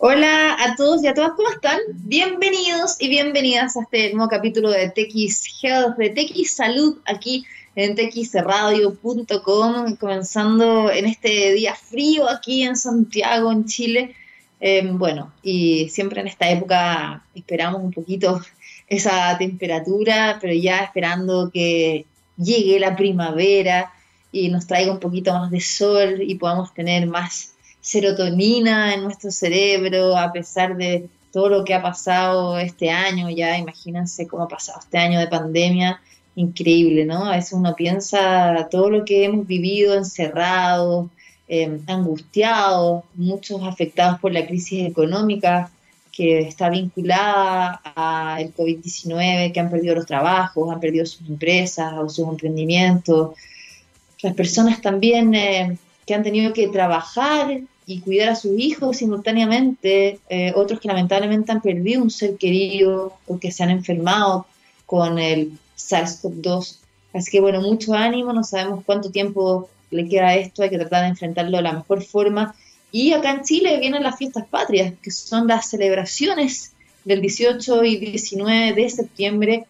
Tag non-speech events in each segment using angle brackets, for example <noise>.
Hola a todos y a todas, ¿cómo están? Bienvenidos y bienvenidas a este nuevo capítulo de TX Health, de TX Salud, aquí en txradio.com, comenzando en este día frío aquí en Santiago, en Chile. Eh, bueno, y siempre en esta época esperamos un poquito esa temperatura, pero ya esperando que llegue la primavera y nos traiga un poquito más de sol y podamos tener más serotonina en nuestro cerebro, a pesar de todo lo que ha pasado este año, ya imagínense cómo ha pasado este año de pandemia, increíble, ¿no? A veces uno piensa todo lo que hemos vivido encerrados, eh, angustiados, muchos afectados por la crisis económica que está vinculada al COVID-19, que han perdido los trabajos, han perdido sus empresas o sus emprendimientos. Las personas también eh, que han tenido que trabajar y cuidar a sus hijos simultáneamente, eh, otros que lamentablemente han perdido un ser querido o que se han enfermado con el SARS-CoV-2. Así que bueno, mucho ánimo, no sabemos cuánto tiempo le queda a esto, hay que tratar de enfrentarlo de la mejor forma. Y acá en Chile vienen las fiestas patrias, que son las celebraciones del 18 y 19 de septiembre.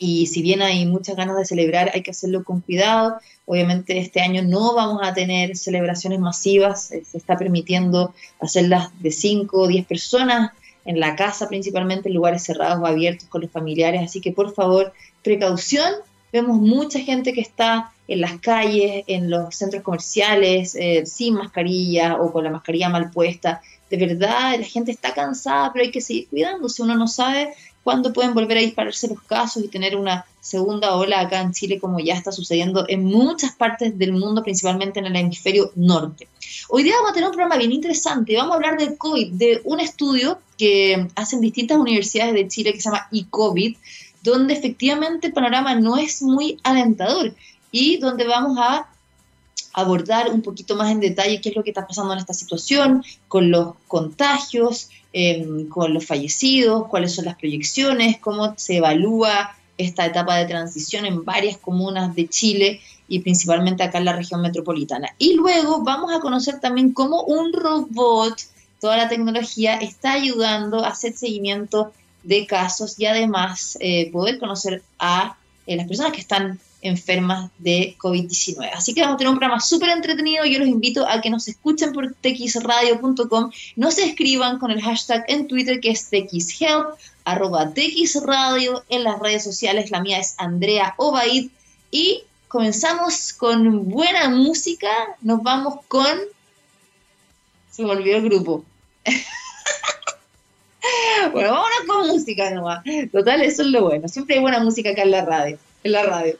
Y si bien hay muchas ganas de celebrar, hay que hacerlo con cuidado, Obviamente este año no vamos a tener celebraciones masivas, eh, se está permitiendo hacerlas de 5 o 10 personas en la casa principalmente, en lugares cerrados o abiertos con los familiares, así que por favor, precaución. Vemos mucha gente que está en las calles, en los centros comerciales, eh, sin mascarilla o con la mascarilla mal puesta. De verdad, la gente está cansada, pero hay que seguir cuidándose. Uno no sabe cuándo pueden volver a dispararse los casos y tener una segunda ola acá en Chile, como ya está sucediendo en muchas partes del mundo, principalmente en el hemisferio norte. Hoy día vamos a tener un programa bien interesante. Vamos a hablar del COVID, de un estudio que hacen distintas universidades de Chile que se llama eCovid, donde efectivamente el panorama no es muy alentador y donde vamos a abordar un poquito más en detalle qué es lo que está pasando en esta situación, con los contagios, em, con los fallecidos, cuáles son las proyecciones, cómo se evalúa esta etapa de transición en varias comunas de Chile y principalmente acá en la región metropolitana. Y luego vamos a conocer también cómo un robot, toda la tecnología, está ayudando a hacer seguimiento de casos y además eh, poder conocer a eh, las personas que están enfermas de COVID-19. Así que vamos a tener un programa súper entretenido. Yo los invito a que nos escuchen por txradio.com, nos escriban con el hashtag en Twitter que es txhelp, arroba txradio, en las redes sociales la mía es Andrea Obaid y comenzamos con buena música, nos vamos con... Se me olvidó el grupo. <laughs> bueno, vámonos con música nomás. Total, eso es lo bueno. Siempre hay buena música acá en la radio. En la radio.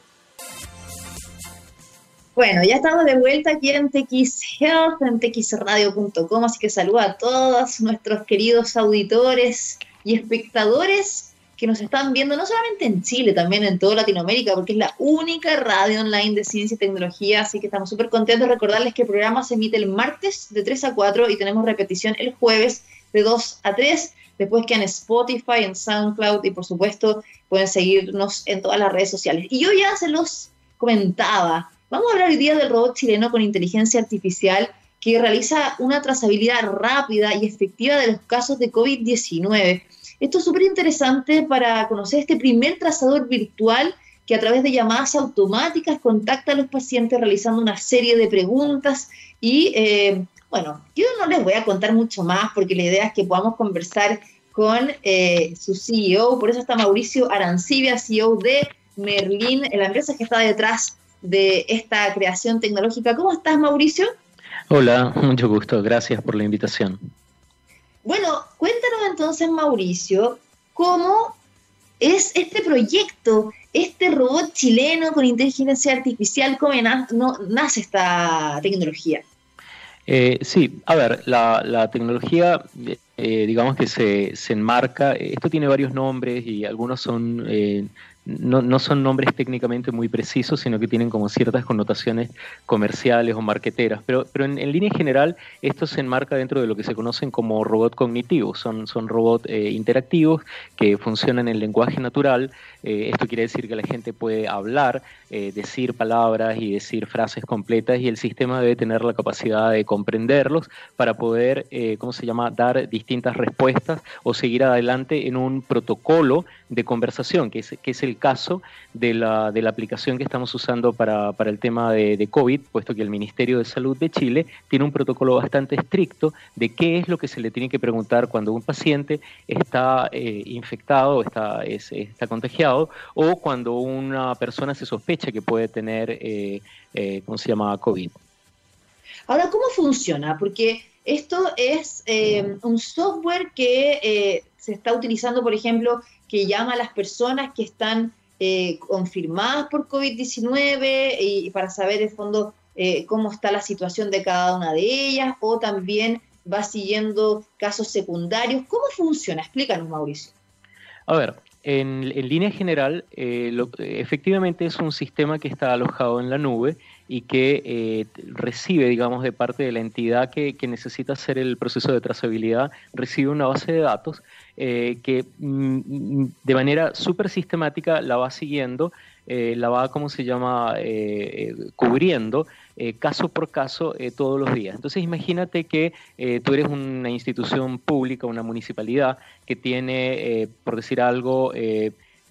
Bueno, ya estamos de vuelta aquí en TX Health, en txradio.com, así que saludo a todos nuestros queridos auditores y espectadores que nos están viendo no solamente en Chile, también en toda Latinoamérica, porque es la única radio online de ciencia y tecnología, así que estamos súper contentos de recordarles que el programa se emite el martes de 3 a 4 y tenemos repetición el jueves de 2 a 3. Después que en Spotify, en SoundCloud y por supuesto pueden seguirnos en todas las redes sociales. Y yo ya se los comentaba, Vamos a hablar hoy día del robot chileno con inteligencia artificial que realiza una trazabilidad rápida y efectiva de los casos de COVID-19. Esto es súper interesante para conocer este primer trazador virtual que a través de llamadas automáticas contacta a los pacientes realizando una serie de preguntas y eh, bueno, yo no les voy a contar mucho más porque la idea es que podamos conversar con eh, su CEO, por eso está Mauricio Arancibia, CEO de Merlin, la empresa que está detrás de esta creación tecnológica. ¿Cómo estás, Mauricio? Hola, mucho gusto. Gracias por la invitación. Bueno, cuéntanos entonces, Mauricio, cómo es este proyecto, este robot chileno con inteligencia artificial, cómo nace esta tecnología. Eh, sí, a ver, la, tecnología, eh, digamos que se, se, enmarca, esto tiene varios nombres y algunos son eh, no, no, son nombres técnicamente muy precisos, sino que tienen como ciertas connotaciones comerciales o marqueteras. Pero, pero en, línea general, esto se enmarca dentro de lo que se conocen como robots cognitivos. Son, son robots eh, interactivos que funcionan en lenguaje natural. Eh, esto quiere decir que la gente puede hablar, eh, decir palabras y decir frases completas y el sistema debe tener la capacidad de comprenderlos para poder, ¿cómo se llama?, dar distintas respuestas o seguir adelante en un protocolo de conversación, que es, que es el caso de la, de la aplicación que estamos usando para, el tema de, COVID, puesto que el Ministerio de Salud de Chile tiene un protocolo bastante estricto de qué es lo que se le tiene que preguntar cuando un paciente está eh, infectado, está, está contagiado, o cuando una persona se sospecha que puede tener, eh, eh, ¿cómo se llama?, COVID. Ahora, ¿cómo funciona? Porque esto es eh, un software que se está utilizando, por ejemplo, que llama a las personas que están eh, confirmadas por COVID-19 y, para saber, en fondo, cómo está la situación de cada una de ellas, o también va siguiendo casos secundarios. ¿Cómo funciona? Explícanos, Mauricio. A ver, en, línea general, efectivamente es un sistema que está alojado en la nube y que eh, recibe, digamos, de parte de la entidad que, necesita hacer el proceso de trazabilidad, recibe una base de datos eh, que mm, de manera súper sistemática la va siguiendo, eh, la va, ¿cómo se llama?, cubriendo caso por caso todos los días. Entonces imagínate que tú eres una institución pública, una municipalidad que tiene, por decir algo,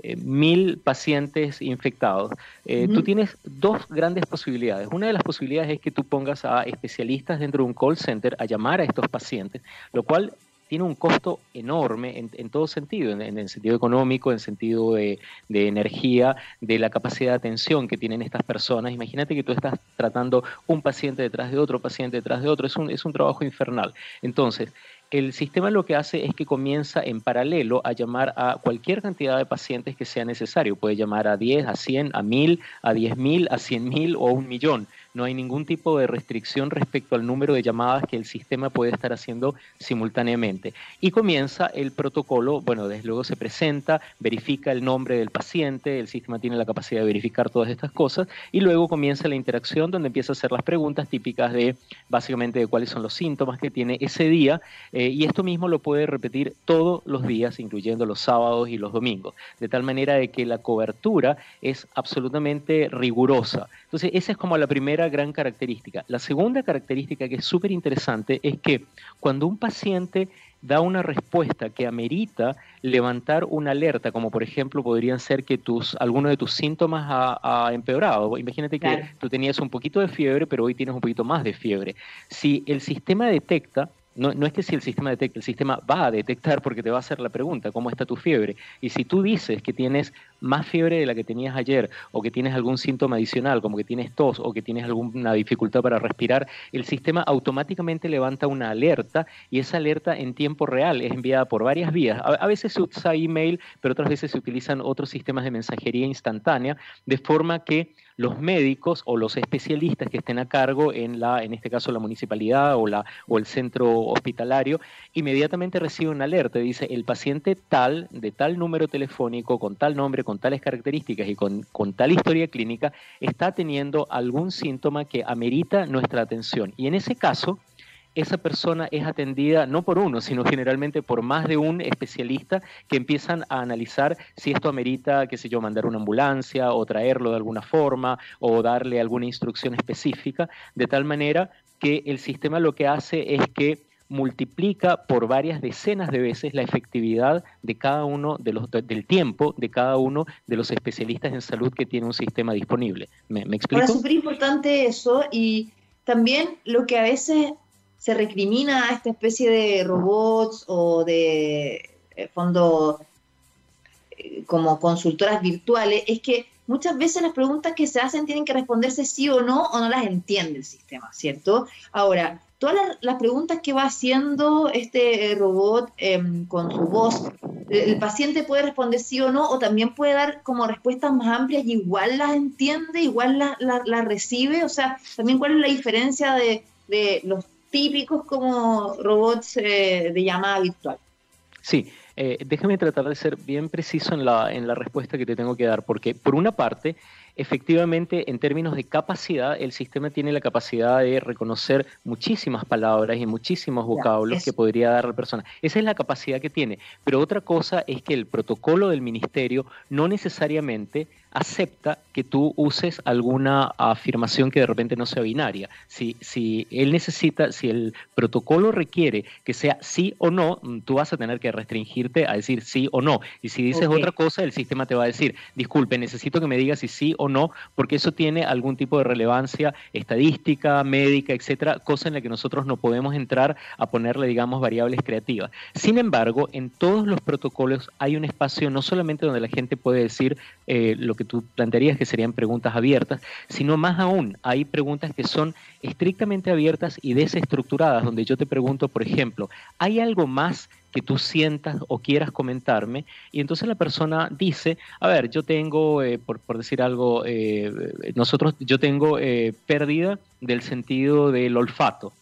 eh, mil pacientes infectados, eh, tú tienes dos grandes posibilidades. Una de las posibilidades es que tú pongas a especialistas dentro de un call center a llamar a estos pacientes, lo cual tiene un costo enorme en, todo sentido, en, el sentido económico, en sentido de, energía, de la capacidad de atención que tienen estas personas. Imagínate que tú estás tratando un paciente detrás de otro, paciente detrás de otro, es un, es un trabajo infernal. Entonces, el sistema lo que hace es que comienza en paralelo a llamar a cualquier cantidad de pacientes que sea necesario. Puede llamar a 10, a 100, a 1000, a 10.000, a 100.000 o a un millón no hay ningún tipo de restricción respecto al número de llamadas que el sistema puede estar haciendo simultáneamente. Y comienza el protocolo, bueno, desde luego se presenta, verifica el nombre del paciente, el sistema tiene la capacidad de verificar todas estas cosas, y luego comienza la interacción donde empieza a hacer las preguntas típicas de básicamente de cuáles son los síntomas que tiene ese día, eh, y esto mismo lo puede repetir todos los días, incluyendo los sábados y los domingos, de tal manera de que la cobertura es absolutamente rigurosa. Entonces, esa es como la primera gran característica. La segunda característica que es súper interesante es que cuando un paciente da una respuesta que amerita levantar una alerta, como por ejemplo podrían ser que tus, alguno de tus síntomas ha, empeorado. Imagínate que tú tenías un poquito de fiebre, pero hoy tienes un poquito más de fiebre. Si el sistema detecta no, no, es que si el sistema detecta, el sistema va a detectar porque te va a hacer la pregunta, ¿cómo está tu fiebre? Y si tú dices que tienes más fiebre de la que tenías ayer o que tienes algún síntoma adicional, como que tienes tos o que tienes alguna dificultad para respirar, el sistema automáticamente levanta una alerta y esa alerta en tiempo real es enviada por varias vías. A, veces se usa email, pero otras veces se utilizan otros sistemas de mensajería instantánea, de forma que los médicos o los especialistas que estén a cargo en la, en este caso la municipalidad o la o el centro hospitalario, inmediatamente reciben una alerta, dice el paciente tal, de tal número telefónico, con tal nombre, con tales características y con, con tal historia clínica, está teniendo algún síntoma que amerita nuestra atención. Y en ese caso, esa persona es atendida no por uno, sino generalmente por más de un especialista que empiezan a analizar si esto amerita, qué sé yo, mandar una ambulancia o traerlo de alguna forma o darle alguna instrucción específica, de tal manera que el sistema lo que hace es que multiplica por varias decenas de veces la efectividad de cada uno de los del tiempo de cada uno de los especialistas en salud que tiene un sistema disponible. ¿Me, me explico? Ahora, súper importante eso y también lo que a veces se recrimina a esta especie de robots o de eh, fondo eh, como consultoras virtuales es que muchas veces las preguntas que se hacen tienen que responderse sí o no o no las entiende el sistema, ¿cierto? Ahora, todas las, preguntas que va haciendo este eh, robot em, con su voz, el paciente puede responder sí o no, o también puede dar como respuestas más amplias y igual las entiende, igual las la, recibe, o sea, también cuál es la diferencia de, de los típicos como robots eh, de llamada virtual. Sí, eh, déjame tratar de ser bien preciso en la, en la respuesta que te tengo que dar, porque por una parte, efectivamente en términos de capacidad, el sistema tiene la capacidad de reconocer muchísimas palabras y muchísimos vocablos que podría dar la persona. Esa es la capacidad que tiene. Pero otra cosa es que el protocolo del ministerio no necesariamente acepta que tú uses alguna afirmación que de repente no sea binaria. Si, si él necesita, si el protocolo requiere que sea sí o no, mm, tú vas a tener que restringirte a decir sí o no. Y si dices otra cosa, el sistema te va a decir, disculpe, necesito que me digas si sí o no, porque eso tiene algún tipo de relevancia estadística, médica, etcétera, cosa en la que nosotros no podemos entrar a ponerle, digamos, variables creativas. Sin embargo, en todos los protocolos hay un espacio no solamente donde la gente puede decir eh, lo que tú plantearías que serían preguntas abiertas, sino más aún, hay preguntas que son estrictamente abiertas y desestructuradas, donde yo te pregunto, por ejemplo, ¿hay algo más que tú sientas o quieras comentarme? Y entonces la persona dice, a ver, yo tengo, eh, por, decir algo, eh, nosotros, yo tengo eh, pérdida del sentido del olfato.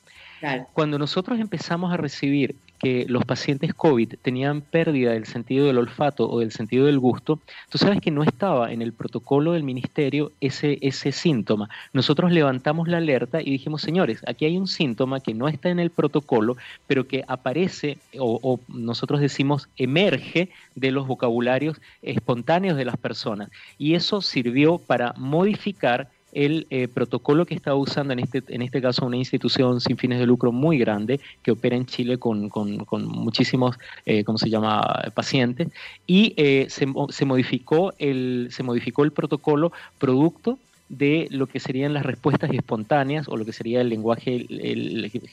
Cuando nosotros empezamos a recibir que los pacientes COVID tenían pérdida del sentido del olfato o del sentido del gusto, tú sabes que no estaba en el protocolo del ministerio ese, ese síntoma. Nosotros levantamos la alerta y dijimos, señores, aquí hay un síntoma que no está en el protocolo, pero que aparece o, o nosotros decimos emerge de los vocabularios espontáneos de las personas. Y eso sirvió para modificar el eh, protocolo que está usando en este, en este caso una institución sin fines de lucro muy grande que opera en Chile con, muchísimos, eh, ¿cómo se llama?, pacientes, y eh, se, se, modificó el, se modificó el protocolo producto de lo que serían las respuestas espontáneas o lo que sería el lenguaje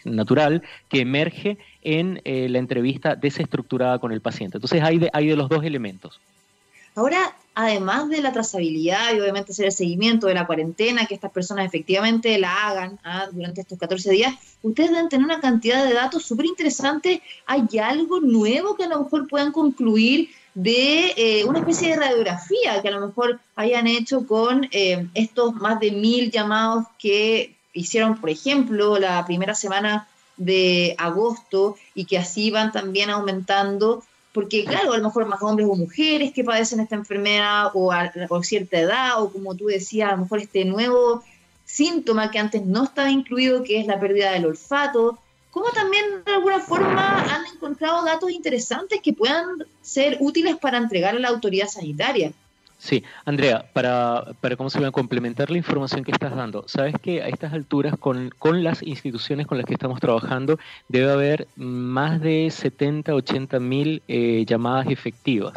natural que emerge en la entrevista desestructurada con el paciente. Entonces hay de, hay de los dos elementos. Ahora, además de la trazabilidad y obviamente hacer el seguimiento de la cuarentena, que estas personas efectivamente la hagan ¿ah? durante estos 14 días, ustedes deben tener una cantidad de datos súper interesantes. ¿Hay algo nuevo que a lo mejor puedan concluir de eh, una especie de radiografía que a lo mejor hayan hecho con eh, estos más de mil llamados que hicieron, por ejemplo, la primera semana de agosto y que así van también aumentando porque claro, a lo mejor más hombres o mujeres que padecen esta enfermedad o a, cierta edad o como tú decías, a lo mejor este nuevo síntoma que antes no estaba incluido, que es la pérdida del olfato, ¿cómo también de alguna forma han encontrado datos interesantes que puedan ser útiles para entregar a la autoridad sanitaria. Sí, Andrea, para, para cómo se va a complementar la información que estás dando, sabes que a estas alturas con, con las instituciones con las que estamos trabajando debe haber más de 70, 80 mil eh, llamadas efectivas,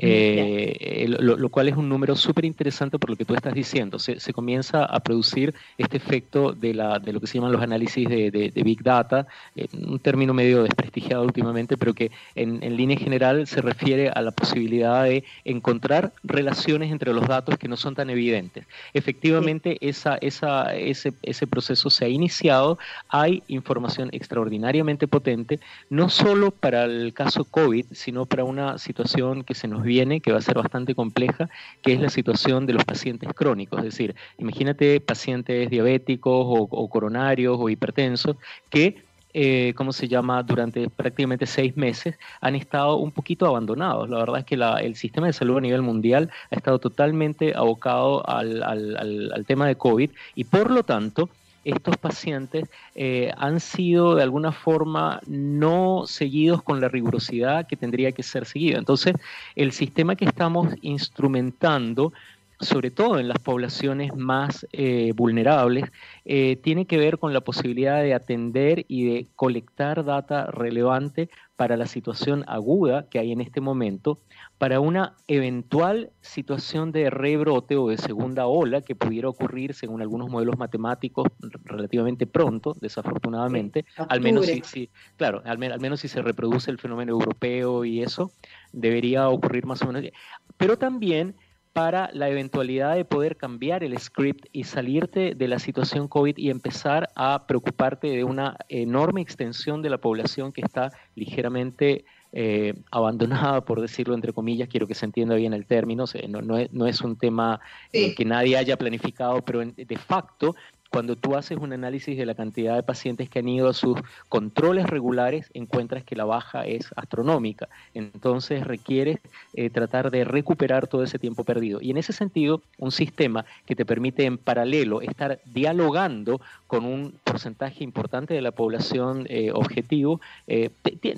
eh, lo, cual es un número súper interesante por lo que tú estás diciendo. Se, se, comienza a producir este efecto de, la, de lo que se llaman los análisis de, de, Big Data, eh, un término medio desprestigiado últimamente, pero que en, en línea general se refiere a la posibilidad de encontrar relaciones entre los datos que no son tan evidentes. Efectivamente, esa, esa, ese, ese proceso se ha iniciado, hay información extraordinariamente potente, no solo para el caso COVID, sino para una situación que se nos viene, que va a ser bastante compleja, que es la situación de los pacientes crónicos. Es decir, imagínate pacientes diabéticos o, coronarios o hipertensos que eh, ¿cómo se llama?, durante prácticamente seis meses han estado un poquito abandonados. La verdad es que el sistema de salud a nivel mundial ha estado totalmente abocado al, tema de COVID y por lo tanto estos pacientes eh, han sido de alguna forma no seguidos con la rigurosidad que tendría que ser seguida. Entonces, el sistema que estamos instrumentando sobre todo en las poblaciones más eh, vulnerables, eh, tiene que ver con la posibilidad de atender y de colectar data relevante para la situación aguda que hay en este momento, para una eventual situación de rebrote o de segunda ola que pudiera ocurrir, según algunos modelos matemáticos, relativamente pronto, desafortunadamente, al menos si, claro, al, al menos si se reproduce el fenómeno europeo y eso, debería ocurrir más o menos. Pero también para la eventualidad de poder cambiar el script y salirte de la situación COVID y empezar a preocuparte de una enorme extensión de la población que está ligeramente eh, abandonada, por decirlo entre comillas, quiero que se entienda bien el término, no, es, un tema eh, que nadie haya planificado, pero de facto cuando tú haces un análisis de la cantidad de pacientes que han ido a sus controles regulares, encuentras que la baja es astronómica. Entonces requiere eh, tratar de recuperar todo ese tiempo perdido. Y en ese sentido, un sistema que te permite en paralelo estar dialogando con un porcentaje importante de la población eh, objetivo, eh,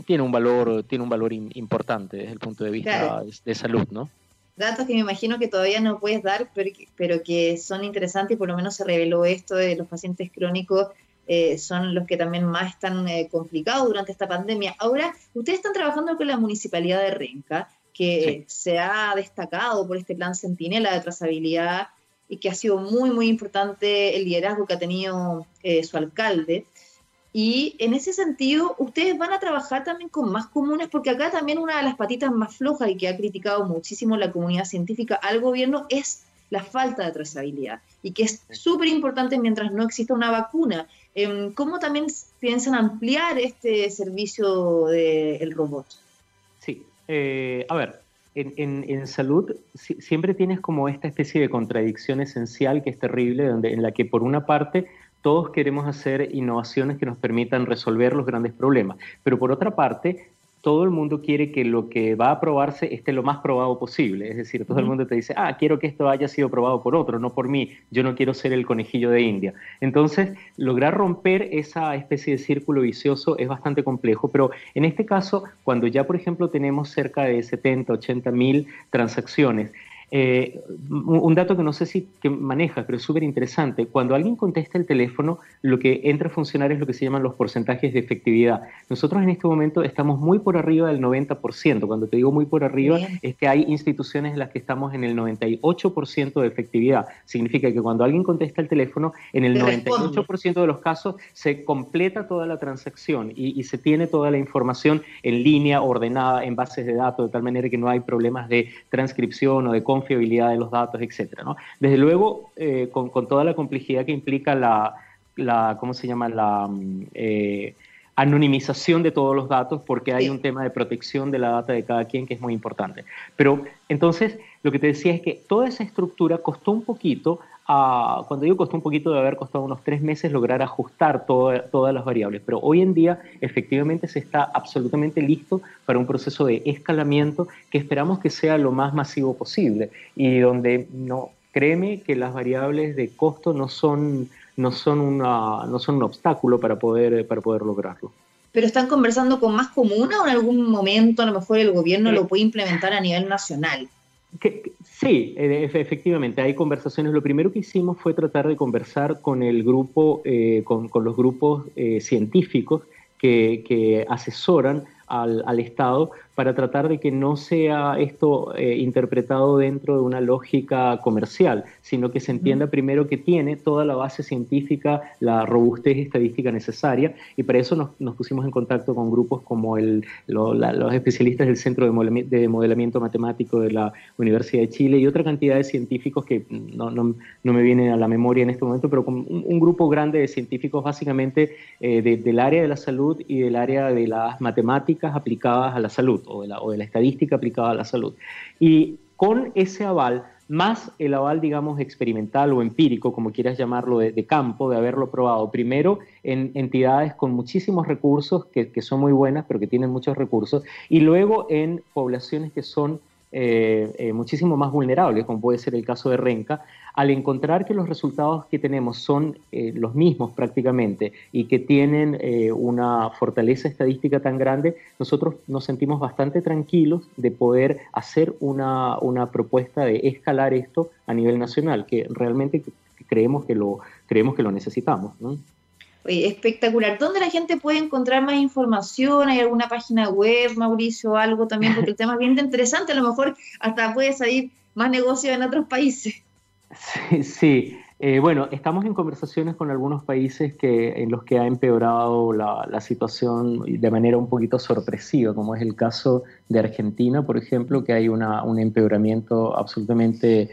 tiene un valor, tiene un valor importante desde el punto de vista de salud, ¿no? Datos que me imagino que todavía no puedes dar, pero, que son interesantes y por lo menos se reveló esto de los pacientes crónicos eh, son los que también más están eh, complicados durante esta pandemia. Ahora, ustedes están trabajando con la municipalidad de Renca, que se ha destacado por este plan Centinela de trazabilidad y que ha sido muy, muy importante el liderazgo que ha tenido eh, su alcalde. Y en ese sentido, ustedes van a trabajar también con más comunes, porque acá también una de las patitas más flojas y que ha criticado muchísimo la comunidad científica al gobierno es la falta de trazabilidad y que es súper importante mientras no exista una vacuna. Em, ¿Cómo también piensan ampliar este servicio del robot? Sí, eh, a ver, en, en, salud siempre tienes como esta especie de contradicción esencial que es terrible, donde, en la que por una parte todos queremos hacer innovaciones que nos permitan resolver los grandes problemas, pero por otra parte, todo el mundo quiere que lo que va a aprobarse esté lo más probado posible. Es decir, todo el mundo te dice, ah, quiero que esto haya sido probado por otro, no por mí. Yo no quiero ser el conejillo de India. Entonces, lograr romper esa especie de círculo vicioso es bastante complejo, pero en este caso, cuando ya, por ejemplo, tenemos cerca de 70, 80 mil transacciones, eh, un dato que no sé si que maneja, pero es súper interesante. Cuando alguien contesta el teléfono, lo que entra a funcionar es lo que se llaman los porcentajes de efectividad. Nosotros en este momento estamos muy por arriba del 90%. Cuando te digo muy por arriba, es que hay instituciones en las que estamos en el 98% de efectividad. Significa que cuando alguien contesta el teléfono, en el 98% de los casos se completa toda la transacción y, y se tiene toda la información en línea, ordenada en bases de datos, de tal manera que no hay problemas de transcripción o de confiabilidad de los datos, etcétera. ¿no? Desde luego, eh, con, toda la complejidad que implica la, la ¿cómo se llama? La mm, eh, anonimización de todos los datos, porque hay un tema de protección de la data de cada quien que es muy importante. Pero entonces, lo que te decía es que toda esa estructura costó un poquito cuando digo costó un poquito de haber costado unos tres meses lograr ajustar todas las variables, pero hoy en día efectivamente se está absolutamente listo para un proceso de escalamiento que esperamos que sea lo más masivo posible y donde no, créeme que las variables de costo no son, no son, una, no son un obstáculo para poder, para poder lograrlo. ¿Pero están conversando con más comunas o en algún momento a lo mejor el gobierno lo puede implementar a nivel nacional? Sí, e, efectivamente, hay conversaciones. Lo primero que hicimos fue tratar de conversar con el grupo, eh, con, los grupos eh, científicos que, que asesoran al, al, Estado para tratar de que no sea esto eh, interpretado dentro de una lógica comercial, sino que se entienda primero que tiene toda la base científica, la robustez estadística necesaria, y para eso nos, nos pusimos en contacto con grupos como el, los especialistas del Centro de Modelamiento, Matemático de la Universidad de Chile y otra cantidad de científicos que no, no, no me vienen a la memoria en este momento, pero con un, grupo grande de científicos básicamente eh, del área de la salud y del área de las matemáticas aplicadas a la salud o de, la, estadística aplicada a la salud. Y con ese aval, más el aval, digamos, experimental o empírico, como quieras llamarlo, de, campo, de haberlo probado, primero en entidades con muchísimos recursos, que, que, son muy buenas, pero que tienen muchos recursos, y luego en poblaciones que son eh, eh, muchísimo más vulnerables, como puede ser el caso de Renca, al encontrar que los resultados que tenemos son eh, los mismos prácticamente y que tienen una fortaleza estadística tan grande, nosotros nos sentimos bastante tranquilos de poder hacer una, una propuesta de escalar esto a nivel nacional, que realmente creemos que lo, creemos que lo necesitamos. Espectacular. ¿Dónde la gente puede encontrar más información? ¿Hay alguna página web, Mauricio, algo también? Porque el tema es bien interesante, a lo mejor hasta puede salir más negocio en otros países. Sí, eh, bueno, estamos en conversaciones con algunos países que, en los que ha empeorado la, la, situación de manera un poquito sorpresiva, como es el caso de Argentina, por ejemplo, que hay una, un empeoramiento absolutamente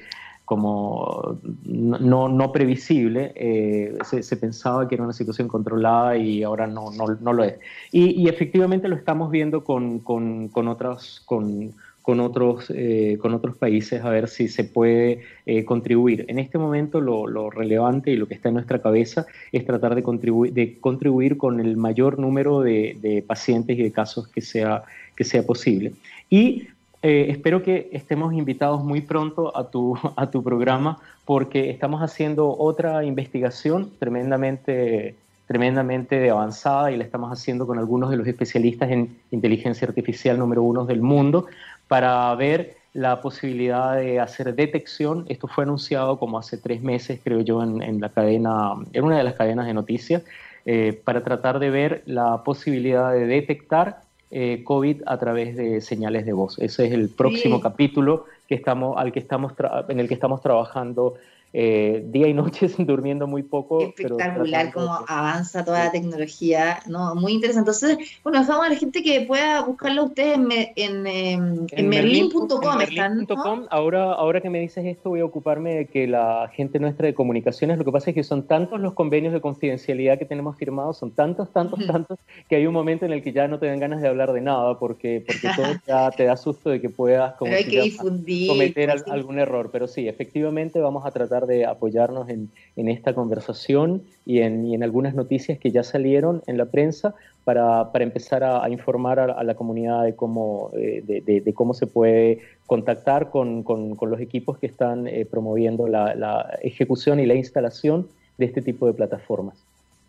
como no, no previsible. Eh, se, pensaba que era una situación controlada y ahora no, no, no lo es. Y, y, efectivamente lo estamos viendo con, con, con otras, con, con otros, eh, con otros países a ver si se puede eh, contribuir. En este momento lo, relevante y lo que está en nuestra cabeza es tratar de, contribuir, de contribuir con el mayor número de, pacientes y de casos que sea, que sea posible. Y eh, espero que estemos invitados muy pronto a tu, <laughs> a tu programa porque estamos haciendo otra investigación tremendamente tremendamente avanzada y la estamos haciendo con algunos de los especialistas en inteligencia artificial número uno del mundo para ver la posibilidad de hacer detección. Esto fue anunciado como hace tres meses, creo yo, en, la cadena, en una de las cadenas de noticias, eh, para tratar de ver la posibilidad de detectar eh, COVID a través de señales de voz. Ese es el próximo capítulo que estamos, al que estamos en el que estamos trabajando eh, día y noche <laughs> durmiendo muy poco. Espectacular cómo avanza toda la tecnología, ¿no? Muy interesante. Entonces, bueno, dejamos a la gente que pueda buscarlo ustedes en, en, em, en, merlin.com. ahora, ahora que me dices esto, voy a ocuparme de que la gente nuestra de comunicaciones, lo que pasa es que son tantos los convenios de confidencialidad que tenemos firmados, son tantos, tantos, tantos, que hay un momento en el que ya no te dan ganas de hablar de nada, porque, porque todo <laughs> ya te da susto de que puedas cometer algún error. Pero sí, efectivamente vamos a tratar de apoyarnos en, esta conversación y en, algunas noticias que ya salieron en la prensa para, empezar a, informar a, la comunidad de cómo, eh, de, cómo se puede contactar con, los equipos que están eh, promoviendo la, ejecución y la instalación de este tipo de plataformas.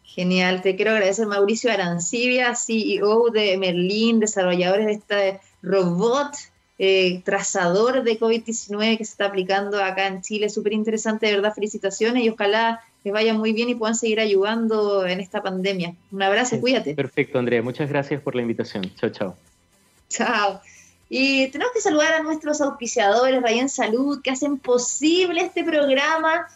Genial, te quiero agradecer Mauricio Arancibia, CEO de Merlin, desarrolladores de este robot eh, trazador de COVID-19 que se está aplicando acá en Chile. Súper interesante, de verdad, felicitaciones y ojalá les vaya muy bien y puedan seguir ayudando en esta pandemia. Un abrazo, cuídate. Perfecto, Andrea. Muchas gracias por la invitación. Chao, chao. Chao. Y tenemos que saludar a nuestros auspiciadores, Rayen Salud, que hacen posible este programa.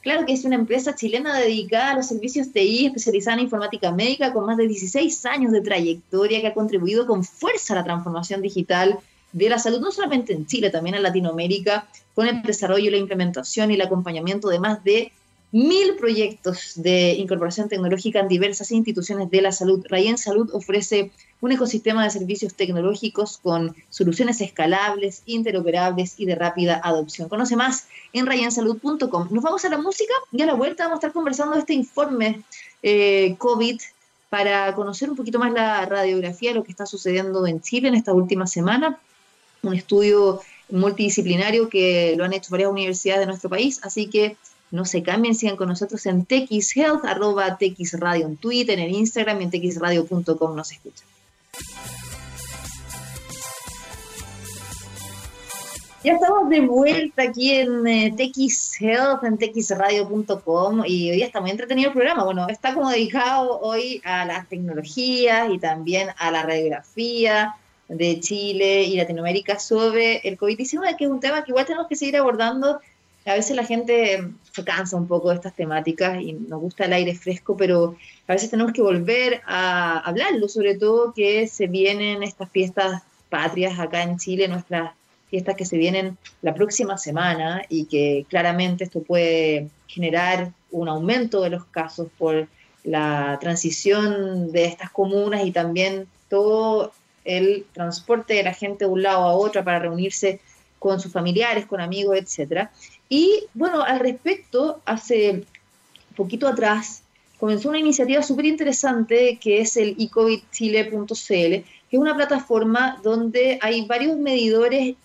Claro que es una empresa chilena dedicada a los servicios TI, especializada en informática médica, con más de 16 años de trayectoria, que ha contribuido con fuerza a la transformación digital de la salud, no solamente en Chile, también en Latinoamérica, con el desarrollo, la implementación y el acompañamiento de más de mil proyectos de incorporación tecnológica en diversas instituciones de la salud. Rayen Salud ofrece un ecosistema de servicios tecnológicos con soluciones escalables, interoperables y de rápida adopción. Conoce más en rayensalud.com. Nos vamos a la música y a la vuelta vamos a estar conversando este informe eh, COVID para conocer un poquito más la radiografía de lo que está sucediendo en Chile en esta última semana un estudio multidisciplinario que lo han hecho varias universidades de nuestro país, así que no se cambien, sigan con nosotros en TXHealth, arroba TXRadio en Twitter, en Instagram y en txradio.com nos escuchan. Ya estamos de vuelta aquí en eh, en txradio.com y hoy está muy entretenido el programa. Bueno, está como dedicado hoy a las tecnologías y también a la radiografía, de Chile y Latinoamérica sobre el COVID-19, que es un tema que igual tenemos que seguir abordando. A veces la gente se cansa un poco de estas temáticas y nos gusta el aire fresco, pero a veces tenemos que volver a hablarlo, sobre todo que se vienen estas fiestas patrias acá en Chile, nuestras fiestas que se vienen la próxima semana y que claramente esto puede generar un aumento de los casos por la transición de estas comunas y también todo el transporte de la gente de un lado a otro para reunirse con sus familiares, con amigos, etcétera. Y bueno, al respecto, hace poquito atrás comenzó una iniciativa súper interesante que es el ecovidchile.cl, que es una plataforma donde hay varios medidores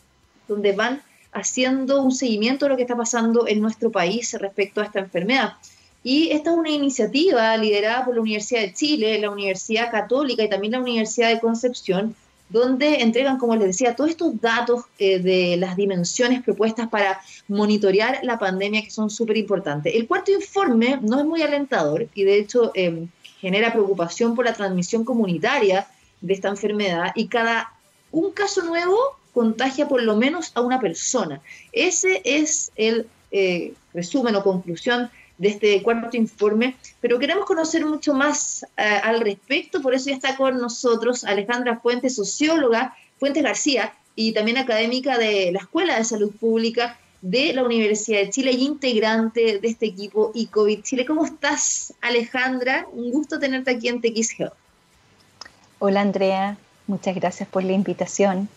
donde van haciendo un seguimiento de lo que está pasando en nuestro país respecto a esta enfermedad. Y esta es una iniciativa liderada por la Universidad de Chile, la Universidad Católica y también la Universidad de Concepción, donde entregan, como les decía, todos estos datos eh, de las dimensiones propuestas para monitorear la pandemia que son súper importantes. El cuarto informe no es muy alentador y de hecho em, genera preocupación por la transmisión comunitaria de esta enfermedad y cada un caso nuevo contagia por lo menos a una persona. Ese es el eh, resumen o conclusión de este cuarto informe, pero queremos conocer mucho más eh, al respecto, por eso ya está con nosotros Alejandra Fuentes, socióloga, Fuentes García, y también académica de la Escuela de Salud Pública de la Universidad de Chile y integrante de este equipo ICOVID Chile. ¿Cómo estás, Alejandra? Un gusto tenerte aquí en TX Hola, Andrea. Muchas gracias por la invitación.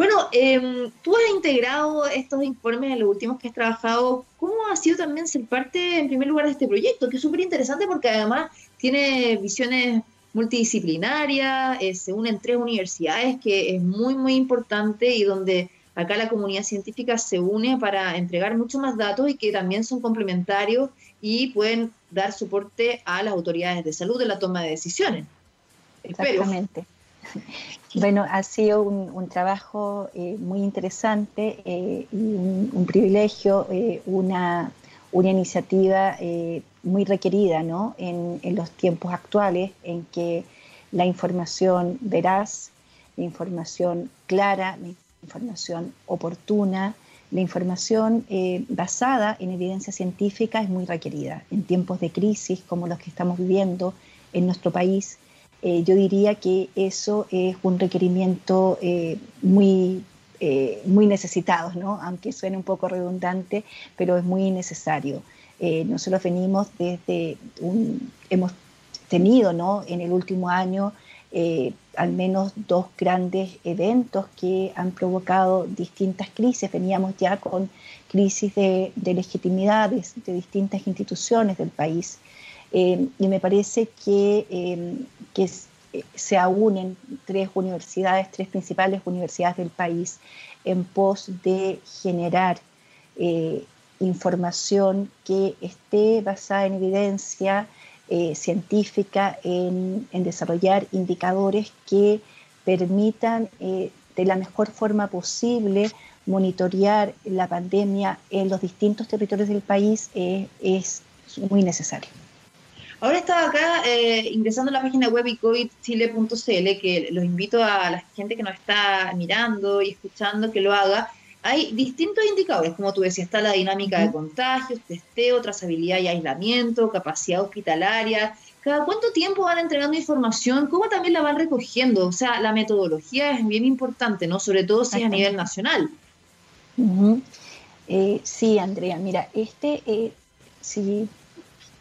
Bueno, em, tú has integrado estos informes en los últimos que has trabajado. ¿Cómo ha sido también ser parte, en primer lugar, de este proyecto? Que es súper interesante porque además tiene visiones multidisciplinarias, eh, se unen tres universidades, que es muy, muy importante y donde acá la comunidad científica se une para entregar mucho más datos y que también son complementarios y pueden dar soporte a las autoridades de salud en la toma de decisiones. Exactamente. <laughs> Bueno, ha sido un, trabajo eh, muy interesante eh, y un, privilegio, eh, una, una, iniciativa muy requerida ¿no? en, en, los tiempos actuales en que la información veraz, la información clara, la información oportuna, la información basada en evidencia científica es muy requerida. En tiempos de crisis como los que estamos viviendo en nuestro país, eh, yo diría que eso es un requerimiento eh, muy, eh, muy necesitado, ¿no? aunque suene un poco redundante, pero es muy necesario. nosotros venimos desde un, hemos tenido ¿no? en el último año al menos dos grandes eventos que han provocado distintas crisis. Veníamos ya con crisis de, de legitimidades de distintas instituciones del país. Y me parece que que se unen tres universidades, tres principales universidades del país, en pos de generar eh, información que esté basada en evidencia eh, científica, en, desarrollar indicadores que permitan eh, de la mejor forma posible monitorear la pandemia en los distintos territorios del país es muy necesario. Ahora estaba acá eh, ingresando a la página web icovidchile.cl, que los invito a la gente que nos está mirando y escuchando que lo haga. Hay distintos indicadores, como tú decías, está la dinámica de contagios, testeo, trazabilidad y aislamiento, capacidad hospitalaria. ¿Cada cuánto tiempo van entregando información? ¿Cómo también la van recogiendo? O sea, la metodología es bien importante, ¿no? Sobre todo si es a nivel nacional. Eh, sí, Andrea, mira, este, eh, si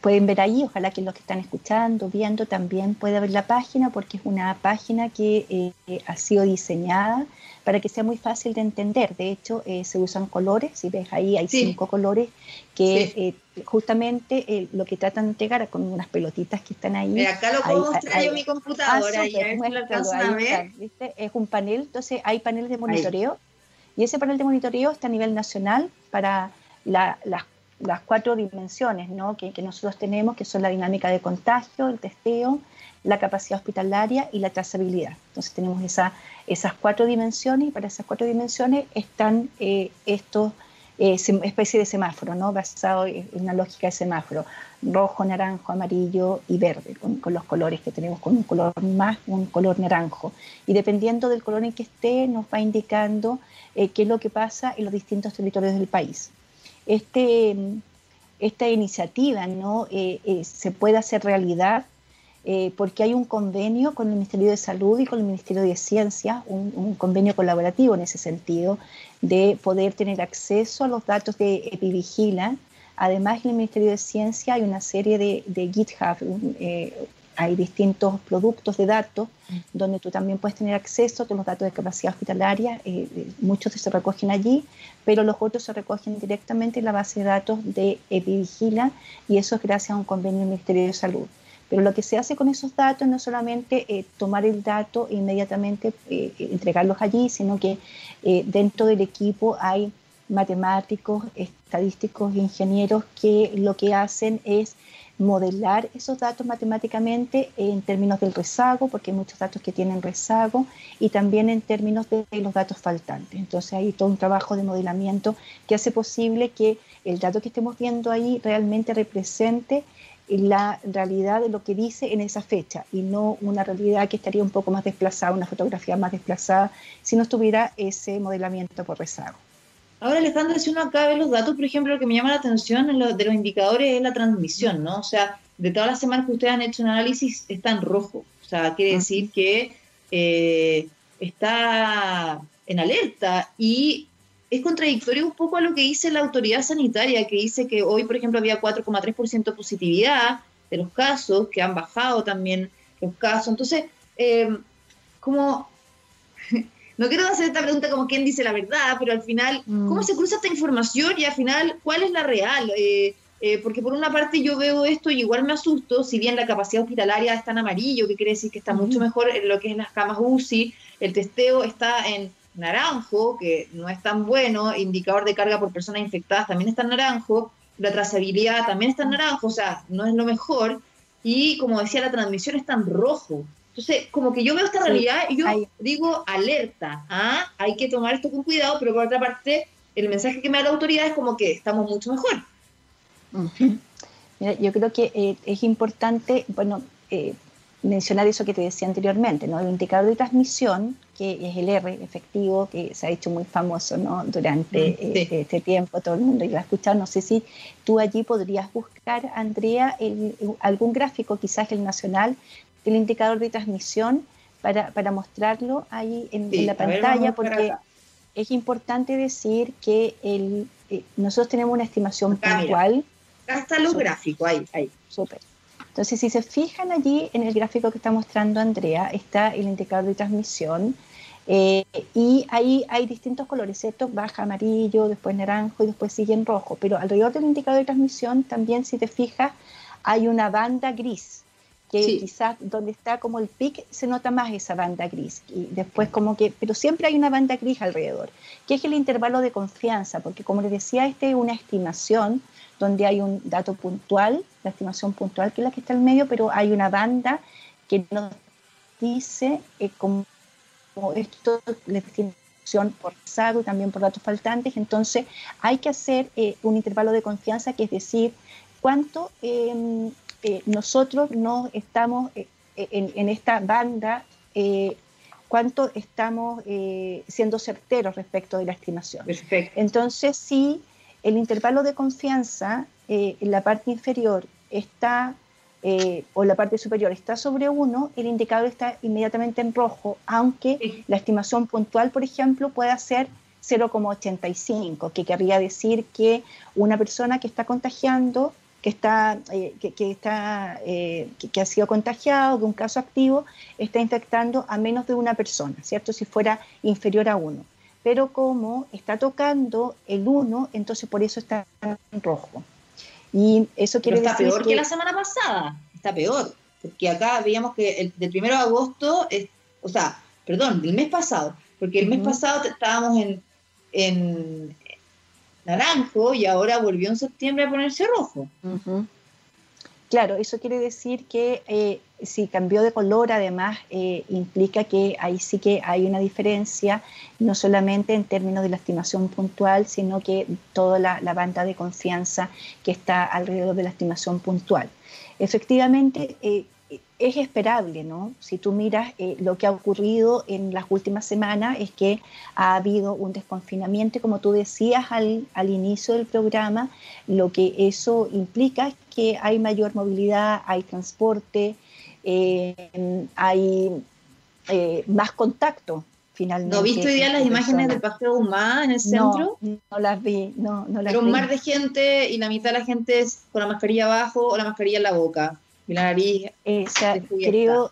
pueden ver ahí, ojalá que los que están escuchando, viendo, también puedan ver la página porque es una página que eh, ha sido diseñada para que sea muy fácil de entender. De hecho, eh, se usan colores, si ves ahí hay cinco colores que eh, justamente lo que tratan de entregar con unas pelotitas que están ahí. Mira, acá lo puedo mostrar yo mi computadora ah, y a ver. Es un panel, entonces hay paneles de monitoreo y ese panel de monitoreo está a nivel nacional para las las cuatro dimensiones ¿no? que, nosotros tenemos, que son la dinámica de contagio, el testeo, la capacidad hospitalaria y la trazabilidad. Entonces tenemos esa, esas cuatro dimensiones y para esas cuatro dimensiones están eh, estos eh, especies de semáforo, ¿no? basado en una lógica de semáforo, rojo, naranjo, amarillo y verde, con, los colores que tenemos, con un color más, un color naranjo. Y dependiendo del color en que esté, nos va indicando eh, qué es lo que pasa en los distintos territorios del país este, esta iniciativa ¿no? Eh, eh, se pueda hacer realidad eh, porque hay un convenio con el Ministerio de Salud y con el Ministerio de Ciencia, un, convenio colaborativo en ese sentido, de poder tener acceso a los datos de Epivigila. Además, en el Ministerio de Ciencia hay una serie de, de GitHub, hay distintos productos de datos donde tú también puedes tener acceso a todos los datos de capacidad hospitalaria. Eh, eh, muchos se recogen allí, pero los otros se recogen directamente en la base de datos de Epivigila y eso es gracias a un convenio del Ministerio de Salud. Pero lo que se hace con esos datos no es solamente eh, tomar el dato e inmediatamente entregarlos allí, sino que dentro del equipo hay matemáticos, estadísticos, ingenieros que lo que hacen es modelar esos datos matemáticamente en términos del rezago, porque hay muchos datos que tienen rezago, y también en términos de los datos faltantes. Entonces hay todo un trabajo de modelamiento que hace posible que el dato que estemos viendo ahí realmente represente la realidad de lo que dice en esa fecha y no una realidad que estaría un poco más desplazada, una fotografía más desplazada, si no estuviera ese modelamiento por rezago. Ahora, Alejandro, si uno acá ve los datos, por ejemplo, lo que me llama la atención de los indicadores es la transmisión, ¿no? O sea, de todas las semanas que ustedes han hecho un análisis, está en rojo. O sea, quiere decir que eh, está en alerta y es contradictorio un poco a lo que dice la autoridad sanitaria, que dice que hoy, por ejemplo, había 4,3% positividad de los casos, que han bajado también los casos. Entonces, eh, como no quiero hacer esta pregunta como quién dice la verdad, pero al final, ¿cómo mm. se cruza esta información y al final cuál es la real? Eh, eh, porque por una parte yo veo esto y igual me asusto, si bien la capacidad hospitalaria está en amarillo, que quiere decir que está mucho mejor en lo que es las camas UCI, el testeo está en naranjo, que no es tan bueno, indicador de carga por personas infectadas también está en naranjo, la trazabilidad también está en naranjo, o sea, no es lo mejor, y como decía, la transmisión está en rojo. Entonces, como que yo veo esta realidad y yo digo alerta, ¿ah? hay que tomar esto con cuidado, pero por otra parte, el mensaje que me da la autoridad es como que estamos mucho mejor. yo creo que eh, es importante, bueno, eh, mencionar eso que te decía anteriormente, ¿no? El indicador de transmisión, que es el R efectivo, que se ha hecho muy famoso, ¿no? Durante mm, eh, este tiempo, todo el mundo lo ha escuchado. No sé si tú allí podrías buscar, Andrea, algún gráfico, quizás el nacional, del indicador de transmisión para, para mostrarlo ahí en, la pantalla, porque es importante decir que el, nosotros tenemos una estimación puntual hasta los gráficos, ahí, ahí. Súper. Entonces, si se fijan allí en el gráfico que está mostrando Andrea, está el indicador de transmisión eh, y ahí hay distintos colores, ¿cierto? Baja amarillo, después naranjo y después sigue en rojo. Pero alrededor del indicador de transmisión también, si te fijas, hay una banda gris, que quizás donde está como el pic se nota más esa banda gris. Y después como que, pero siempre hay una banda gris alrededor, que es el intervalo de confianza, porque como les decía, este es una estimación donde hay un dato puntual, la estimación puntual que es la que está en medio, pero hay una banda que nos dice eh, como, esto la estimación por y también por datos faltantes, entonces hay que hacer eh, un intervalo de confianza, que es decir, cuánto em, eh, nosotros no estamos en, en, esta banda, cuánto estamos siendo certeros respecto de la estimación. Perfecto. Entonces, sí el intervalo de confianza eh, en la parte inferior está, eh, o la parte superior está sobre 1, el indicador está inmediatamente en rojo, aunque la estimación puntual, por ejemplo, pueda ser 0,85, que querría decir que una persona que está contagiando, que, está, eh, que, está, que, ha sido contagiado de un caso activo, está infectando a menos de una persona, ¿cierto? Si fuera inferior a 1 pero como está tocando el 1, entonces por eso está en rojo. Y eso quiere está decir peor que... la semana pasada, está peor, porque acá veíamos que el del 1 de agosto, es, o sea, perdón, del mes pasado, porque el mes pasado estábamos en, en naranjo y ahora volvió en septiembre a ponerse rojo. Claro, eso quiere decir que eh, si cambió de color, además, eh, implica que ahí sí que hay una diferencia, no solamente en términos de la estimación puntual, sino que toda la, banda de confianza que está alrededor de la estimación puntual. Efectivamente, eh, es esperable, ¿no? Si tú miras eh, lo que ha ocurrido en las últimas semanas es que ha habido un desconfinamiento, como tú decías al, al inicio del programa, lo que eso implica es que hay mayor movilidad, hay transporte, eh, hay eh, más contacto finalmente. ¿No viste hoy día las imágenes del paseo humano en el centro? No, las vi, no, no las Era un mar de gente y la mitad de la gente con la mascarilla abajo o la mascarilla en la boca la nariz. Eh, creo,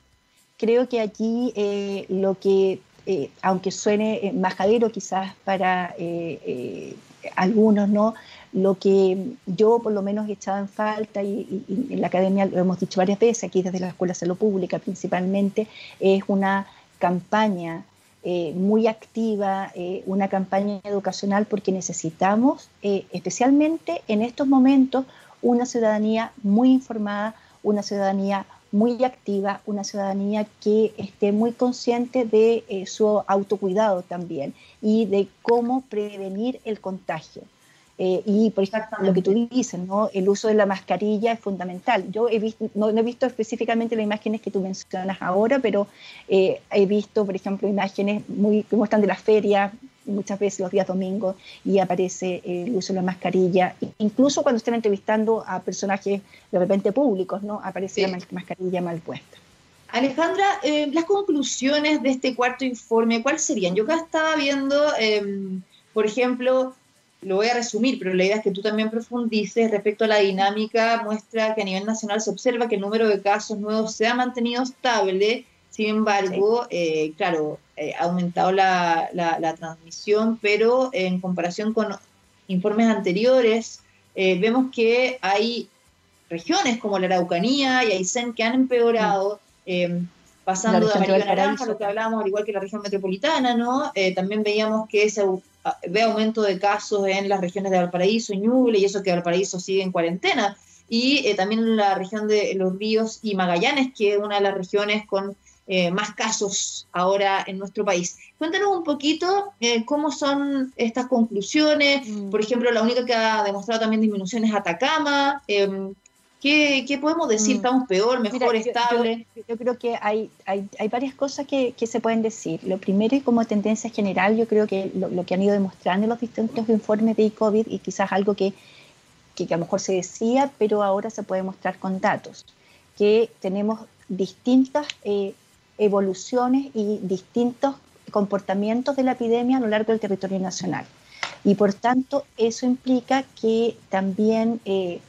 creo que aquí eh, lo que, eh, aunque suene majadero quizás para algunos, ¿no? Lo que yo por lo menos he echado en falta, y, en la academia lo hemos dicho varias veces, aquí desde la Escuela de Salud Pública principalmente, es una campaña muy activa, una campaña educacional, porque necesitamos, especialmente en estos momentos, una ciudadanía muy informada, una ciudadanía muy activa, una ciudadanía que esté muy consciente de eh, su autocuidado también y de cómo prevenir el contagio. Eh, y por ejemplo, lo que tú dices, ¿no? el uso de la mascarilla es fundamental. Yo he visto, no, he visto específicamente las imágenes que tú mencionas ahora, pero eh, he visto, por ejemplo, imágenes muy, que muestran de la feria, muchas veces los días domingos, y aparece el uso de la mascarilla. Incluso cuando están entrevistando a personajes de repente públicos, ¿no? aparece la mascarilla mal puesta. Alejandra, eh, las conclusiones de este cuarto informe, ¿cuáles serían? Yo acá estaba viendo, em, por ejemplo, lo voy a resumir, pero la idea es que tú también profundices respecto a la dinámica, muestra que a nivel nacional se observa que el número de casos nuevos se ha mantenido estable, sin embargo, eh, claro, eh, ha aumentado la, la, transmisión, pero en comparación con informes anteriores, eh, vemos que hay regiones como la Araucanía y Aysén que han empeorado. Eh, pasando de amarillo a naranja, lo que hablábamos, al igual que la región metropolitana, ¿no? también veíamos que se ve aumento de casos en las regiones de Valparaíso, Ñuble, y eso que Valparaíso sigue en cuarentena y eh, también en la región de Los Ríos y Magallanes, que es una de las regiones con eh, más casos ahora en nuestro país. Cuéntanos un poquito eh, cómo son estas conclusiones. Mm. Por ejemplo, la única que ha demostrado también disminución es Atacama. Em, ¿qué, ¿qué, podemos decir? Mm. ¿Estamos peor, mejor, estable? Yo, creo que hay, hay, hay varias cosas que, que, se pueden decir. Lo primero, y como tendencia general, yo creo que lo, lo que han ido demostrando los distintos informes de COVID y quizás algo que que, a lo mejor se decía, pero ahora se puede mostrar con datos, que tenemos distintas eh, evoluciones y distintos comportamientos de la epidemia a lo largo del territorio nacional. Y por tanto, eso implica que también eh,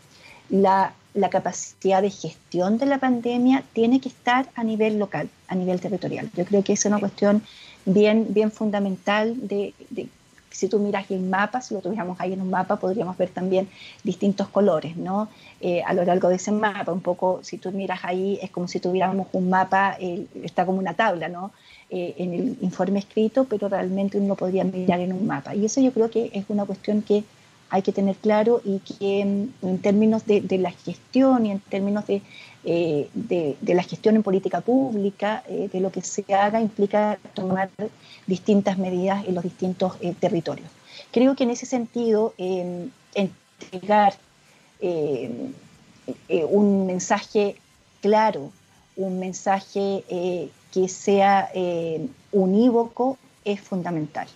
la, la, capacidad de gestión de la pandemia tiene que estar a nivel local, a nivel territorial. Yo creo que es una cuestión bien, bien fundamental de, de si tú miras el mapa, si lo tuviéramos ahí en un mapa, podríamos ver también distintos colores, ¿no? Eh, a lo largo de ese mapa, un poco, si tú miras ahí, es como si tuviéramos un mapa, está como una tabla, ¿no? Eh, en el informe escrito, pero realmente uno podría mirar en un mapa. Y eso yo creo que es una cuestión que hay que tener claro y que mm, en términos de, la gestión y en términos de, eh, de, la gestión en política pública, de lo que se haga, implica tomar distintas medidas en los distintos eh, territorios. Creo que en ese sentido, entregar eh, eh, un mensaje claro, un mensaje que sea unívoco, es fundamental.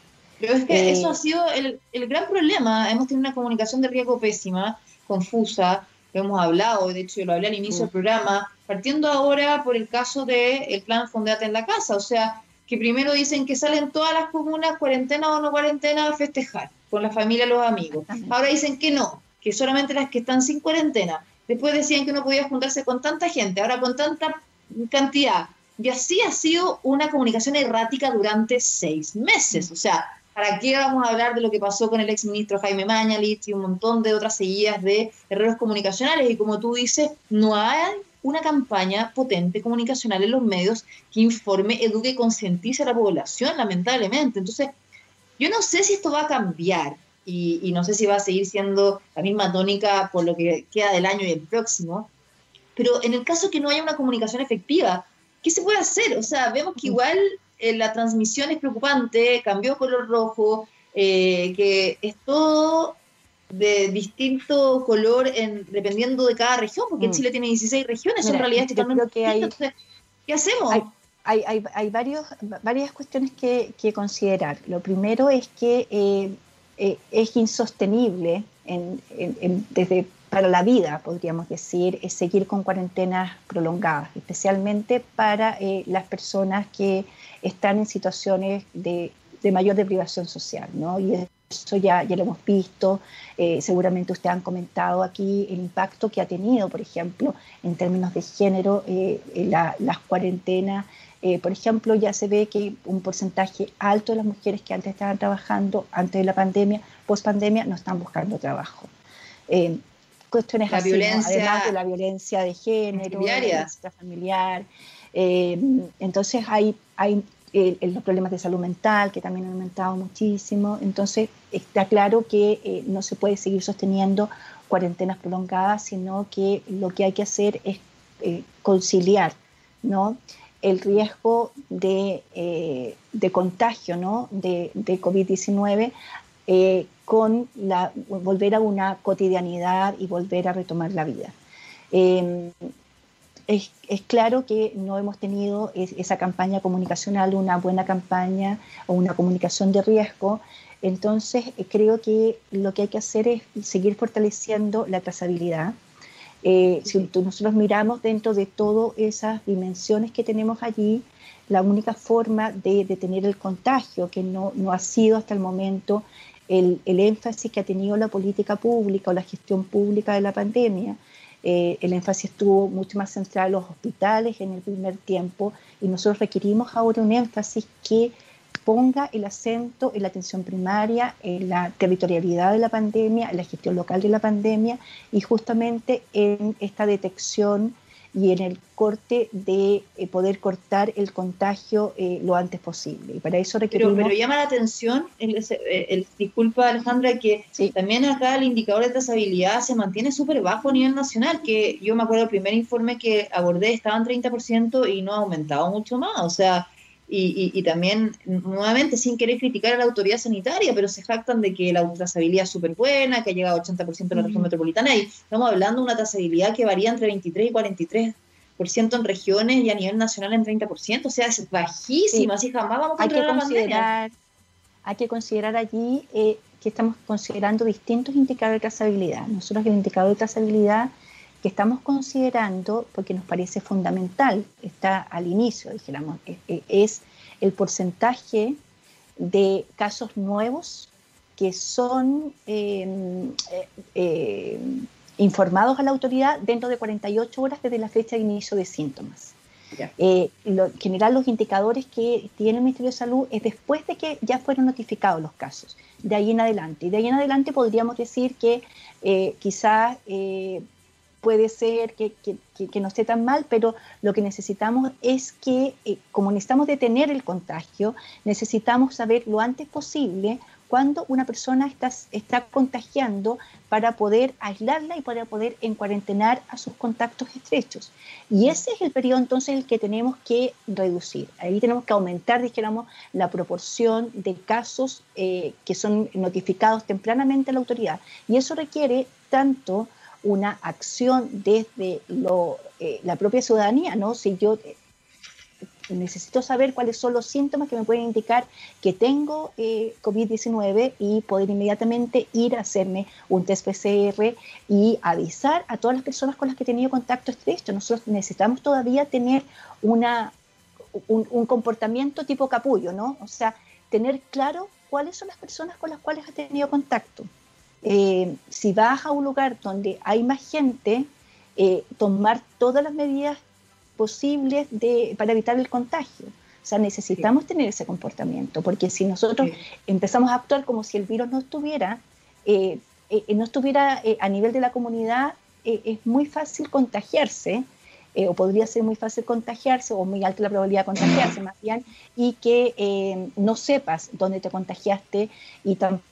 Pero es que eso ha sido el, el, gran problema. Hemos tenido una comunicación de riesgo pésima, confusa, que hemos hablado, de hecho yo lo hablé al inicio del programa, partiendo ahora por el caso del el plan Fondate en la Casa. O sea, que primero dicen que salen todas las comunas, cuarentena o no cuarentena, a festejar con la familia los amigos. Ahora dicen que no, que solamente las que están sin cuarentena. Después decían que no podía juntarse con tanta gente, ahora con tanta cantidad. Y así ha sido una comunicación errática durante seis meses. O sea, ¿para qué vamos a hablar de lo que pasó con el exministro Jaime Mañalich y un montón de otras seguidas de errores comunicacionales? Y como tú dices, no hay una campaña potente comunicacional en los medios que informe, eduque y concientice a la población, lamentablemente. Entonces, yo no sé si esto va a cambiar y, no sé si va a seguir siendo la misma tónica por lo que queda del año y el próximo, pero en el caso que no haya una comunicación efectiva, ¿qué se puede hacer? O sea, vemos que igual eh, la transmisión es preocupante, cambió color rojo, eh, que es todo de distinto color en, dependiendo de cada región, porque mm. Chile tiene 16 regiones, en realidad totalmente que hay, ¿Qué hacemos? Hay, hay, hay, varios, varias cuestiones que, que, considerar. Lo primero es que eh, eh, es insostenible en, desde para la vida, podríamos decir, es seguir con cuarentenas prolongadas, especialmente para eh, las personas que están en situaciones de, mayor deprivación social, ¿no? Y eso ya, ya lo hemos visto, eh, seguramente ustedes han comentado aquí el impacto que ha tenido, por ejemplo, en términos de género, eh, las cuarentenas. Eh, por ejemplo, ya se ve que un porcentaje alto de las mujeres que antes estaban trabajando, antes de la pandemia, post pandemia, no están buscando trabajo. Cuestiones la violencia, además de la violencia de género, la familiar. entonces hay, hay los problemas de salud mental, que también han aumentado muchísimo. Entonces, está claro que eh, no se puede seguir sosteniendo cuarentenas prolongadas, sino que lo que hay que hacer es eh, conciliar ¿no? el riesgo de, eh, de contagio ¿no? de, de COVID-19 con la, volver a una cotidianidad y volver a retomar la vida. Em, es, claro que no hemos tenido esa campaña comunicacional, una buena campaña o una comunicación de riesgo. Entonces, eh, creo que lo que hay que hacer es seguir fortaleciendo la trazabilidad. Eh, si nosotros miramos dentro de todas esas dimensiones que tenemos allí, la única forma de detener el contagio, que no, no ha sido hasta el momento el, el, énfasis que ha tenido la política pública o la gestión pública de la pandemia, eh, el énfasis estuvo mucho más centrado en los hospitales en el primer tiempo y nosotros requerimos ahora un énfasis que ponga el acento en la atención primaria, en la territorialidad de la pandemia, en la gestión local de la pandemia y justamente en esta detección y en el corte de eh, poder cortar el contagio eh, lo antes posible. Y para eso requerimos... Pero, llama la atención, el, disculpa Alejandra, que también acá el indicador de trazabilidad se mantiene súper bajo a nivel nacional, que yo me acuerdo el primer informe que abordé estaba en 30% y no ha aumentado mucho más. O sea, y, también, nuevamente, sin querer criticar a la autoridad sanitaria, pero se jactan de que la trazabilidad es súper buena, que ha llegado a 80% en la región metropolitana, y estamos hablando de una trazabilidad que varía entre 23 y 43% en regiones y a nivel nacional en 30%, o sea, es bajísima, así jamás vamos a hay que considerar, Hay que considerar allí eh, que estamos considerando distintos indicadores de trazabilidad. Nosotros el indicador de trazabilidad que estamos considerando, porque nos parece fundamental, está al inicio, dijéramos, e, e, es el porcentaje de casos nuevos que son em, eh, eh, informados a la autoridad dentro de 48 horas desde la fecha de inicio de síntomas. Eh, en general, los indicadores que tiene el Ministerio de Salud es después de que ya fueron notificados los casos, de ahí en adelante. Y de ahí en adelante podríamos decir que quizás puede ser que, no esté tan mal, pero lo que necesitamos es que, eh, como necesitamos detener el contagio, necesitamos saber lo antes posible cuando una persona está, está contagiando para poder aislarla y para poder encuarentenar a sus contactos estrechos. Y ese es el periodo entonces el que tenemos que reducir. Ahí tenemos que aumentar, dijéramos, la proporción de casos eh, que son notificados tempranamente a la autoridad. Y eso requiere tanto una acción desde lo, eh, la propia ciudadanía, ¿no? Si yo eh, necesito saber cuáles son los síntomas que me pueden indicar que tengo eh, COVID-19 y poder inmediatamente ir a hacerme un test PCR y avisar a todas las personas con las que he tenido contacto estrecho. Nosotros necesitamos todavía tener una, un, un comportamiento tipo capullo, ¿no? O sea, tener claro cuáles son las personas con las cuales ha tenido contacto. Eh, si vas a un lugar donde hay más gente, eh, tomar todas las medidas posibles de, para evitar el contagio. O sea, necesitamos tener ese comportamiento, porque si nosotros empezamos a actuar como si el virus no estuviera, eh, no estuviera a nivel de la comunidad, es muy fácil contagiarse, o podría ser muy fácil contagiarse, o muy alta la probabilidad de contagiarse más bien, y que no sepas dónde te contagiaste y tampoco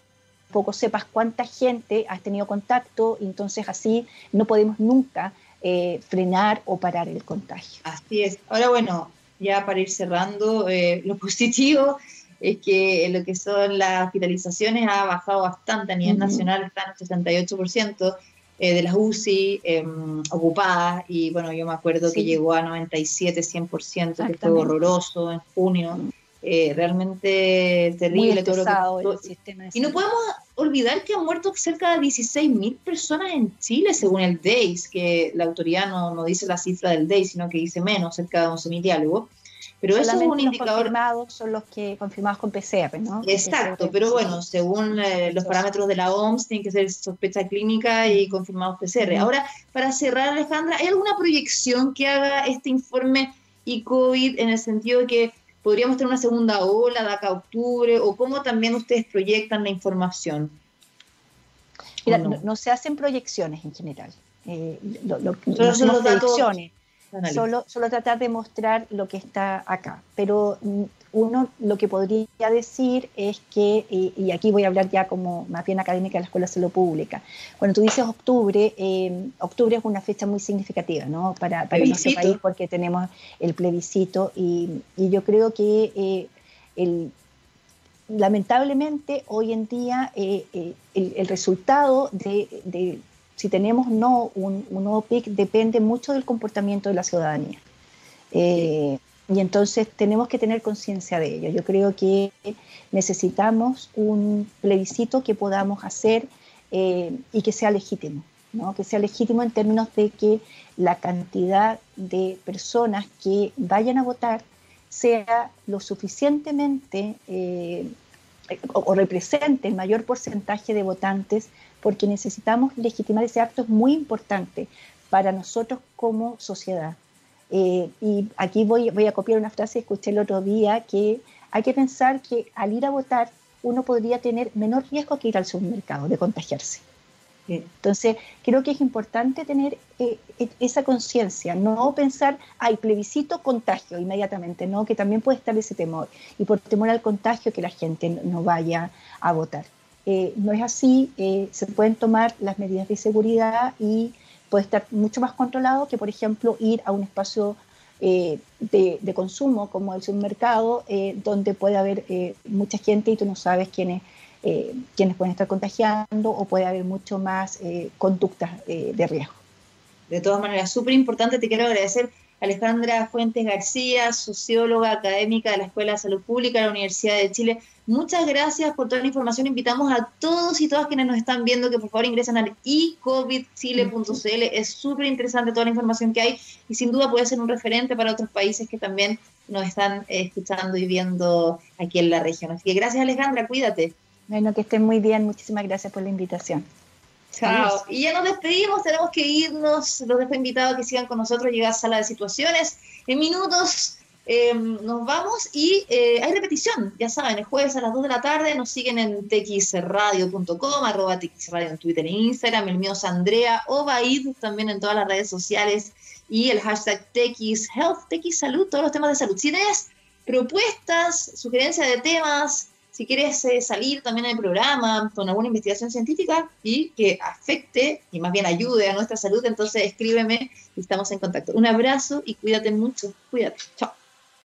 poco sepas cuánta gente has tenido contacto, y entonces así no podemos nunca eh, frenar o parar el contagio. Así es. Ahora, bueno, ya para ir cerrando, eh, lo <laughs> positivo es que lo que son las hospitalizaciones ha bajado bastante a nivel nacional, están en 68% eh, de las UCI em, ocupadas y bueno, yo me acuerdo que llegó a 97, 100%, que fue horroroso en junio. Eh, realmente terrible todo lo que, Y no podemos olvidar que han muerto cerca de 16.000 personas en Chile, según el DEIS, que la autoridad no, no dice la cifra del DEIS, sino que dice menos, cerca de 11.000 diálogos. Pero eso es un indicador. confirmados son los que confirmados con PCR, ¿no? Exacto, pero bueno, según eh, los parámetros de la OMS, tienen que ser sospecha clínica y confirmados PCR. Ahora, para cerrar, Alejandra, ¿hay alguna proyección que haga este informe y COVID en el sentido de que podríamos tener una segunda ola de acá a octubre o cómo también ustedes proyectan la información. Mira, no? se hacen proyecciones en general. Eh, lo, lo, no son proyecciones. Solo, solo tratar de mostrar lo que está acá. Pero mm, uno lo que podría decir es que, y, aquí voy a hablar ya como más bien académica de la Escuela de Salud Pública, cuando tú dices octubre, eh, octubre es una fecha muy significativa ¿no? para, para nuestro país porque tenemos el plebiscito y, yo creo que eh, el, lamentablemente hoy en día eh, el, resultado de, si tenemos no un, un, nuevo PIC depende mucho del comportamiento de la ciudadanía. Y entonces tenemos que tener conciencia de ello. Yo creo que necesitamos un plebiscito que podamos hacer eh, y que sea legítimo, ¿no? que sea legítimo en términos de que la cantidad de personas que vayan a votar sea lo suficientemente eh, o, represente el mayor porcentaje de votantes, porque necesitamos legitimar ese acto, es muy importante para nosotros como sociedad. Eh, y aquí voy, voy a copiar una frase que escuché el otro día, que hay que pensar que al ir a votar uno podría tener menor riesgo que ir al supermercado de contagiarse. Entonces, creo que es importante tener eh, e, esa conciencia, no pensar, hay plebiscito, contagio inmediatamente, no, que también puede estar ese temor, y por temor al contagio que la gente no vaya a votar. Eh, no es así, eh, se pueden tomar las medidas de seguridad y puede estar mucho más controlado que, por ejemplo, ir a un espacio de, consumo como el supermercado, donde puede haber mucha gente y tú no sabes quién es eh, quienes pueden estar contagiando o puede haber mucho más eh, conductas eh, de riesgo. De todas maneras, súper importante, te quiero agradecer Alejandra Fuentes García, socióloga académica de la Escuela de Salud Pública de la Universidad de Chile. Muchas gracias por toda la información. Invitamos a todos y todas quienes nos están viendo que por favor ingresen al ecovidchile.cl. Es súper interesante toda la información que hay y sin duda puede ser un referente para otros países que también nos están escuchando y viendo aquí en la región. Así que gracias Alejandra, cuídate. Bueno, que estén muy bien. Muchísimas gracias por la invitación. Chao. Y ya nos despedimos, tenemos que irnos. Los dejo invitados a que sigan con nosotros, llegar a sala de situaciones. En minutos eh, nos vamos y eh, hay repetición, ya saben, el jueves a las 2 de la tarde nos siguen en txradio.com, arroba txradio en Twitter e Instagram, el mío es Andrea Obaid, también en todas las redes sociales y el hashtag TXHealth, TXSalud, todos los temas de salud. Si tienes propuestas, sugerencias de temas, si quieres eh, salir también en el programa con alguna investigación científica y que afecte y más bien ayude a nuestra salud, entonces escríbeme y estamos en contacto. Un abrazo y cuídate mucho. Cuídate. Chao.